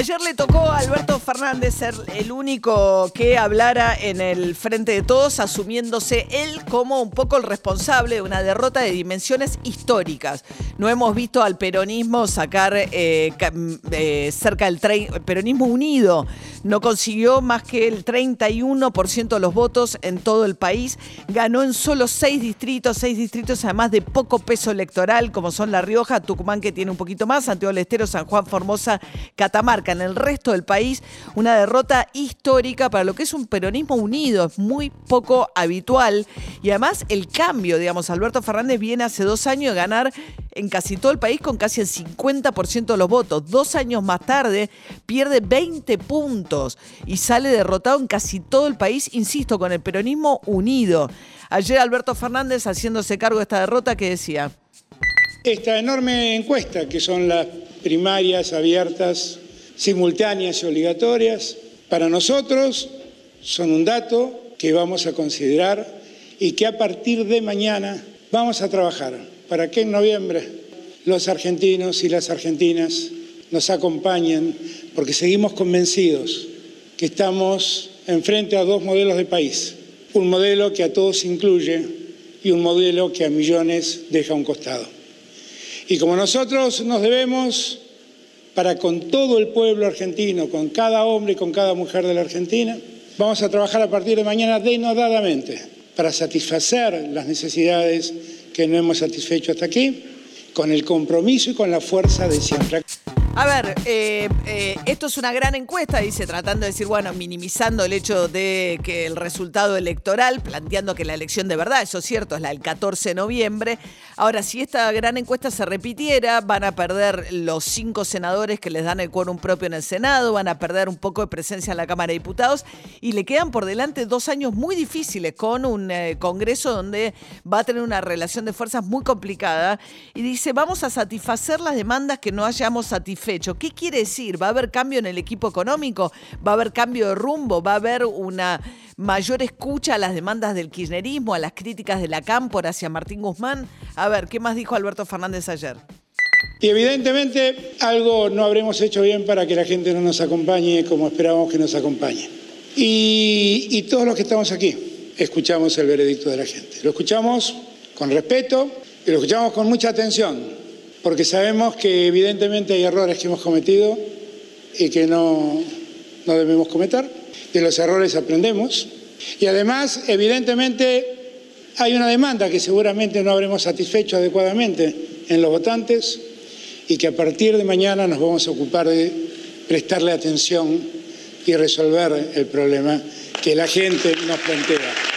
Ayer le tocó a Alberto Fernández ser el único que hablara en el frente de todos, asumiéndose él como un poco el responsable de una derrota de dimensiones históricas. No hemos visto al peronismo sacar eh, eh, cerca del peronismo unido. No consiguió más que el 31% de los votos en todo el país. Ganó en solo seis distritos, seis distritos además de poco peso electoral, como son La Rioja, Tucumán, que tiene un poquito más, Santiago del Estero, San Juan, Formosa, Catamarca en el resto del país una derrota histórica para lo que es un peronismo unido, es muy poco habitual. Y además el cambio, digamos, Alberto Fernández viene hace dos años a ganar en casi todo el país con casi el 50% de los votos. Dos años más tarde pierde 20 puntos y sale derrotado en casi todo el país, insisto, con el peronismo unido. Ayer Alberto Fernández haciéndose cargo de esta derrota que decía. Esta enorme encuesta, que son las primarias abiertas simultáneas y obligatorias, para nosotros son un dato que vamos a considerar y que a partir de mañana vamos a trabajar para que en noviembre los argentinos y las argentinas nos acompañen, porque seguimos convencidos que estamos enfrente a dos modelos de país, un modelo que a todos incluye y un modelo que a millones deja un costado. Y como nosotros nos debemos para con todo el pueblo argentino, con cada hombre y con cada mujer de la Argentina. Vamos a trabajar a partir de mañana denodadamente para satisfacer las necesidades que no hemos satisfecho hasta aquí, con el compromiso y con la fuerza de siempre. A ver, eh, eh, esto es una gran encuesta, dice, tratando de decir, bueno, minimizando el hecho de que el resultado electoral, planteando que la elección de verdad, eso es cierto, es la del 14 de noviembre. Ahora, si esta gran encuesta se repitiera, van a perder los cinco senadores que les dan el quórum propio en el Senado, van a perder un poco de presencia en la Cámara de Diputados y le quedan por delante dos años muy difíciles con un eh, Congreso donde va a tener una relación de fuerzas muy complicada. Y dice, vamos a satisfacer las demandas que no hayamos satisfecho fecho. ¿Qué quiere decir? ¿Va a haber cambio en el equipo económico? ¿Va a haber cambio de rumbo? ¿Va a haber una mayor escucha a las demandas del kirchnerismo, a las críticas de la Cámpora hacia Martín Guzmán? A ver, ¿qué más dijo Alberto Fernández ayer? Y evidentemente algo no habremos hecho bien para que la gente no nos acompañe como esperábamos que nos acompañe. Y todos los que estamos aquí escuchamos el veredicto de la gente. Lo escuchamos con respeto y lo escuchamos con mucha atención porque sabemos que evidentemente hay errores que hemos cometido y que no, no debemos cometer. De los errores aprendemos. Y además, evidentemente, hay una demanda que seguramente no habremos satisfecho adecuadamente en los votantes y que a partir de mañana nos vamos a ocupar de prestarle atención y resolver el problema que la gente nos plantea.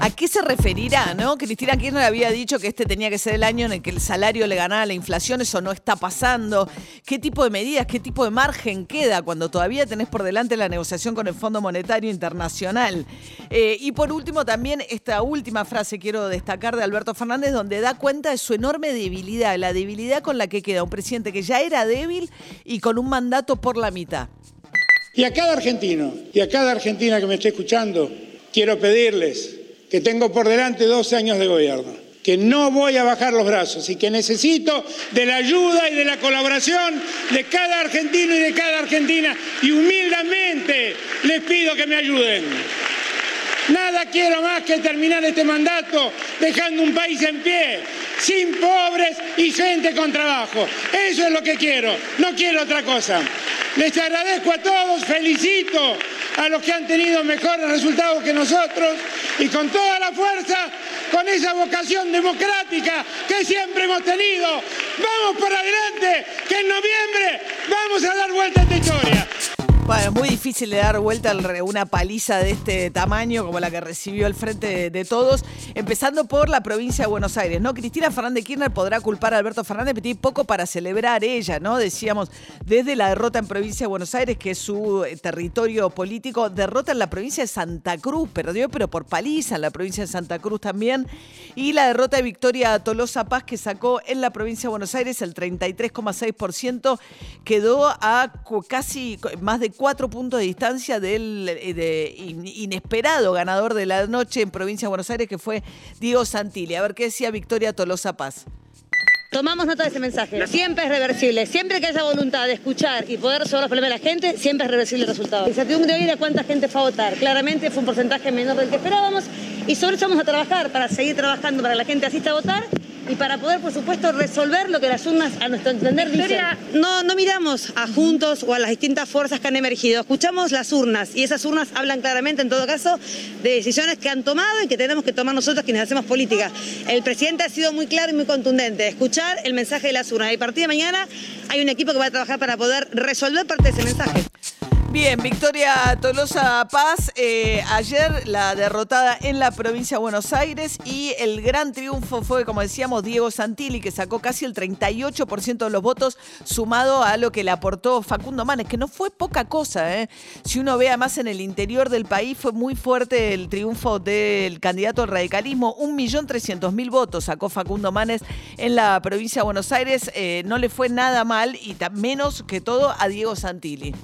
¿A qué se referirá, no? Cristina Kirchner había dicho que este tenía que ser el año en el que el salario le ganara la inflación, eso no está pasando. ¿Qué tipo de medidas, qué tipo de margen queda cuando todavía tenés por delante la negociación con el Fondo Monetario Internacional? Eh, y por último, también esta última frase quiero destacar de Alberto Fernández, donde da cuenta de su enorme debilidad, la debilidad con la que queda un presidente que ya era débil y con un mandato por la mitad. Y a cada argentino, y a cada argentina que me esté escuchando, quiero pedirles que tengo por delante dos años de gobierno, que no voy a bajar los brazos y que necesito de la ayuda y de la colaboración de cada argentino y de cada argentina y humildemente les pido que me ayuden. Nada quiero más que terminar este mandato dejando un país en pie, sin pobres y gente con trabajo. Eso es lo que quiero, no quiero otra cosa. Les agradezco a todos, felicito a los que han tenido mejores resultados que nosotros y con toda la fuerza, con esa vocación democrática que siempre hemos tenido, vamos para adelante, que en noviembre vamos a dar vuelta a esta historia. Bueno, es muy difícil de dar vuelta una paliza de este tamaño como la que recibió el frente de, todos, empezando por la provincia de Buenos Aires, ¿no? Cristina Fernández Kirchner podrá culpar a Alberto Fernández, pero tiene poco para celebrar ella, ¿no? Decíamos, desde la derrota en provincia de Buenos Aires, que es su eh, territorio político, derrota en la provincia de Santa Cruz, perdió, pero por paliza en la provincia de Santa Cruz también, y la derrota de Victoria Tolosa Paz, que sacó en la provincia de Buenos Aires el 33,6%, quedó a casi más de cuatro puntos de distancia del eh, de inesperado ganador de la noche en provincia de Buenos Aires, que fue Diego Santilli. A ver qué decía Victoria Tolosa Paz. Tomamos nota de ese mensaje. Siempre es reversible. Siempre que haya voluntad de escuchar y poder resolver los problemas de la gente, siempre es reversible el resultado. La incertidumbre de hoy era cuánta gente fue a votar. Claramente fue un porcentaje menor del que esperábamos y sobre eso vamos a trabajar para seguir trabajando para que la gente asista a votar y para poder, por supuesto, resolver lo que las urnas, a nuestro entender, dicen. No, no miramos a Juntos o a las distintas fuerzas que han emergido. Escuchamos las urnas y esas urnas hablan claramente, en todo caso, de decisiones que han tomado y que tenemos que tomar nosotros quienes hacemos política. El presidente ha sido muy claro y muy contundente. Escuchar el mensaje de las urnas. Y a partir de mañana hay un equipo que va a trabajar para poder resolver parte de ese mensaje. Bien, Victoria Tolosa Paz, eh, ayer la derrotada en la provincia de Buenos Aires y el gran triunfo fue, como decíamos, Diego Santilli, que sacó casi el 38% de los votos, sumado a lo que le aportó Facundo Manes, que no fue poca cosa. ¿eh? Si uno ve además en el interior del país, fue muy fuerte el triunfo del candidato al radicalismo. 1.300.000 votos sacó Facundo Manes en la provincia de Buenos Aires. Eh, no le fue nada mal y menos que todo a Diego Santilli.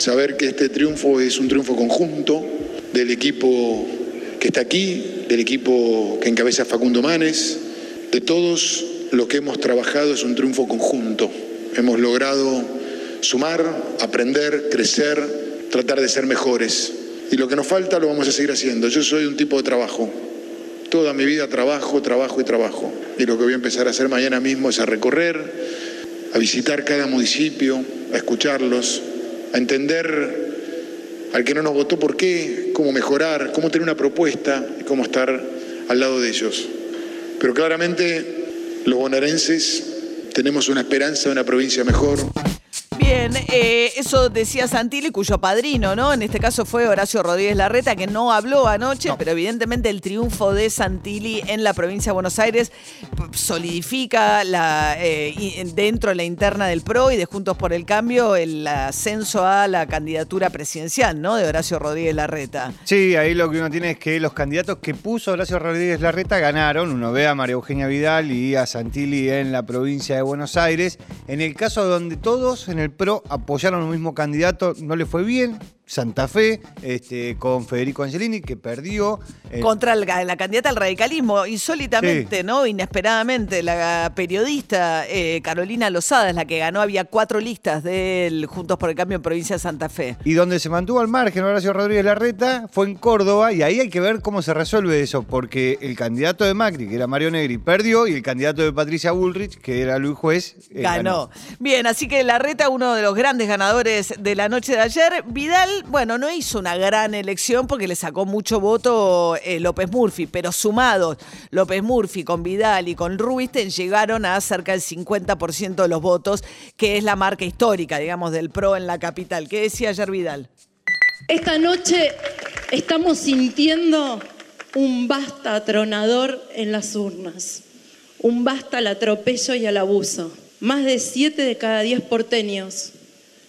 Saber que este triunfo es un triunfo conjunto del equipo que está aquí, del equipo que encabeza Facundo Manes, de todos los que hemos trabajado es un triunfo conjunto. Hemos logrado sumar, aprender, crecer, tratar de ser mejores. Y lo que nos falta lo vamos a seguir haciendo. Yo soy un tipo de trabajo. Toda mi vida trabajo, trabajo y trabajo. Y lo que voy a empezar a hacer mañana mismo es a recorrer, a visitar cada municipio, a escucharlos, a entender al que no nos votó por qué, cómo mejorar, cómo tener una propuesta y cómo estar al lado de ellos. Pero claramente los bonaerenses tenemos una esperanza de una provincia mejor. Bien, eh, eso decía Santilli, cuyo padrino, ¿no? En este caso fue Horacio Rodríguez Larreta, que no habló anoche, pero evidentemente el triunfo de Santilli en la provincia de Buenos Aires solidifica la, eh, dentro de la interna del PRO y de Juntos por el Cambio el ascenso a la candidatura presidencial, ¿no? De Horacio Rodríguez Larreta. Sí, ahí lo que uno tiene es que los candidatos que puso Horacio Rodríguez Larreta ganaron. Uno ve a María Eugenia Vidal y a Santilli en la provincia de Buenos Aires. En el caso donde todos en el PRO apoyaron al mismo candidato, no le fue bien. Santa Fe, este, con Federico Angelini, que perdió. eh, Contra la candidata al radicalismo, insólitamente, Sí. ¿no? Inesperadamente, la periodista eh, Carolina Lozada es la que ganó. Había cuatro listas del Juntos por el Cambio en provincia de Santa Fe. Y donde se mantuvo al margen Horacio Rodríguez Larreta fue en Córdoba y ahí hay que ver cómo se resuelve eso, porque el candidato de Macri, que era Mario Negri, perdió y el candidato de Patricia Bullrich, que era Luis Juez, eh, Ganó. Bien, así que Larreta, uno de los grandes ganadores de la noche de ayer. Vidal, bueno, no hizo una gran elección porque le sacó mucho voto eh, López Murphy, pero sumados López Murphy con Vidal y con Rubisten llegaron a cerca del 50% de los votos, que es la marca histórica, digamos, del PRO en la capital. ¿Qué decía ayer Vidal? Esta noche estamos sintiendo un basta atronador en las urnas, un basta al atropello y al abuso. Más de siete de cada diez porteños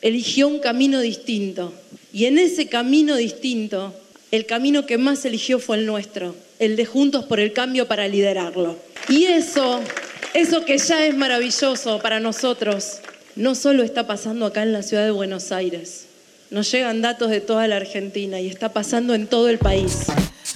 eligió un camino distinto. Y en ese camino distinto, el camino que más eligió fue el nuestro, el de Juntos por el Cambio para liderarlo. Y eso, eso que ya es maravilloso para nosotros, no solo está pasando acá en la ciudad de Buenos Aires. Nos llegan datos de toda la Argentina y está pasando en todo el país.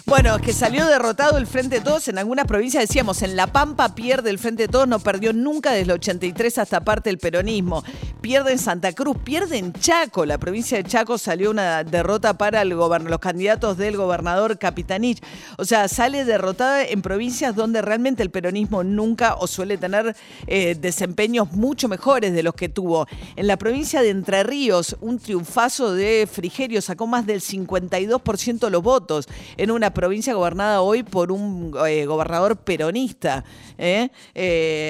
Bueno, que salió derrotado el Frente de Todos en algunas provincias, decíamos, en La Pampa pierde el Frente de Todos, no perdió nunca desde el 83 hasta parte el peronismo. Pierde en Santa Cruz, pierde en Chaco, la provincia de Chaco salió una derrota para los candidatos del gobernador Capitanich. O sea, sale derrotada en provincias donde realmente el peronismo nunca o suele tener eh, desempeños mucho mejores de los que tuvo. En la provincia de Entre Ríos, un triunfazo de Frigerio sacó más del 52% de los votos en una provincia gobernada hoy por un eh, gobernador peronista. ¿eh?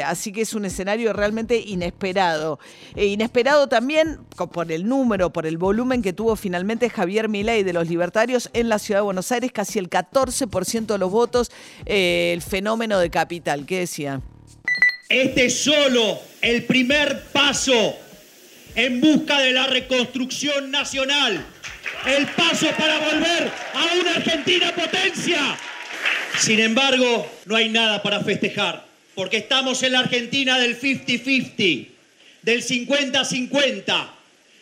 Así que es un escenario realmente inesperado. Eh, inesperado también por el número, por el volumen que tuvo finalmente Javier Milei de los libertarios en la ciudad de Buenos Aires, casi el 14% de los votos, eh, el fenómeno de capital. ¿Qué decía? Este es solo el primer paso en busca de la reconstrucción nacional. El paso para volver a una Argentina potencia. Sin embargo, no hay nada para festejar, porque estamos en la Argentina del 50-50, del 50-50,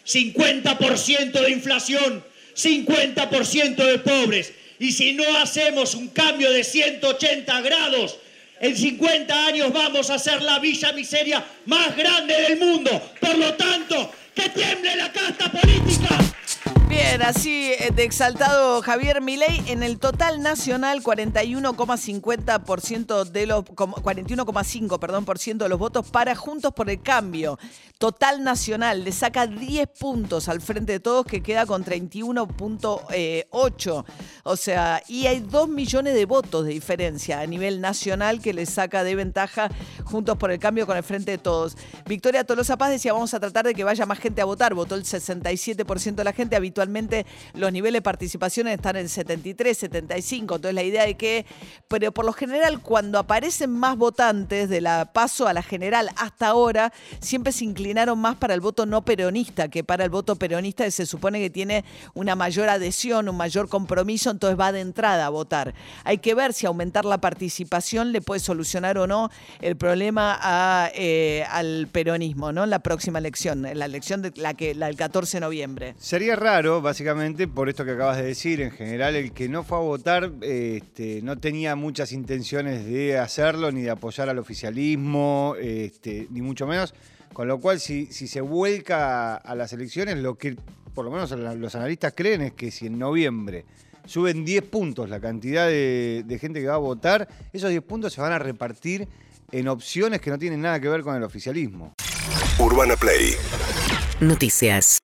50% de inflación, 50% de pobres. Y si no hacemos un cambio de 180 grados, en 50 años vamos a ser la villa miseria más grande del mundo. Por lo tanto, que tiemble la casta política. Así eh, de exaltado Javier Milei en el total nacional 41,50% de los como- 41,5, perdón, por ciento de los votos para Juntos por el Cambio. Total nacional le saca 10 puntos al frente de todos que queda con 31.8. O sea, y hay 2 millones de votos de diferencia a nivel nacional que le saca de ventaja Juntos por el Cambio con el frente de todos. Victoria Tolosa Paz decía, vamos a tratar de que vaya más gente a votar. Votó el 67% de la gente. Habitualmente los niveles de participación están en 73, 75. Entonces la idea de que, pero por lo general cuando aparecen más votantes de la paso a la general hasta ahora, siempre se inclinaron más para el voto no peronista que para el voto peronista que se supone que tiene una mayor adhesión, un mayor compromiso, entonces va de entrada a votar. Hay que ver si aumentar la participación le puede solucionar o no el problema eh, al peronismo, ¿no? En la próxima elección, en la elección de la que la del 14 de noviembre. Sería raro, básicamente, por esto que acabas de decir. En general, el que no fue a votar este, no tenía muchas intenciones de hacerlo, ni de apoyar al oficialismo, este, ni mucho menos. Con lo cual, si, si se vuelca a las elecciones, lo que por lo menos los analistas creen es que si en noviembre suben 10 puntos la cantidad de, de gente que va a votar, esos 10 puntos se van a repartir en opciones que no tienen nada que ver con el oficialismo. Urbana Play Noticias.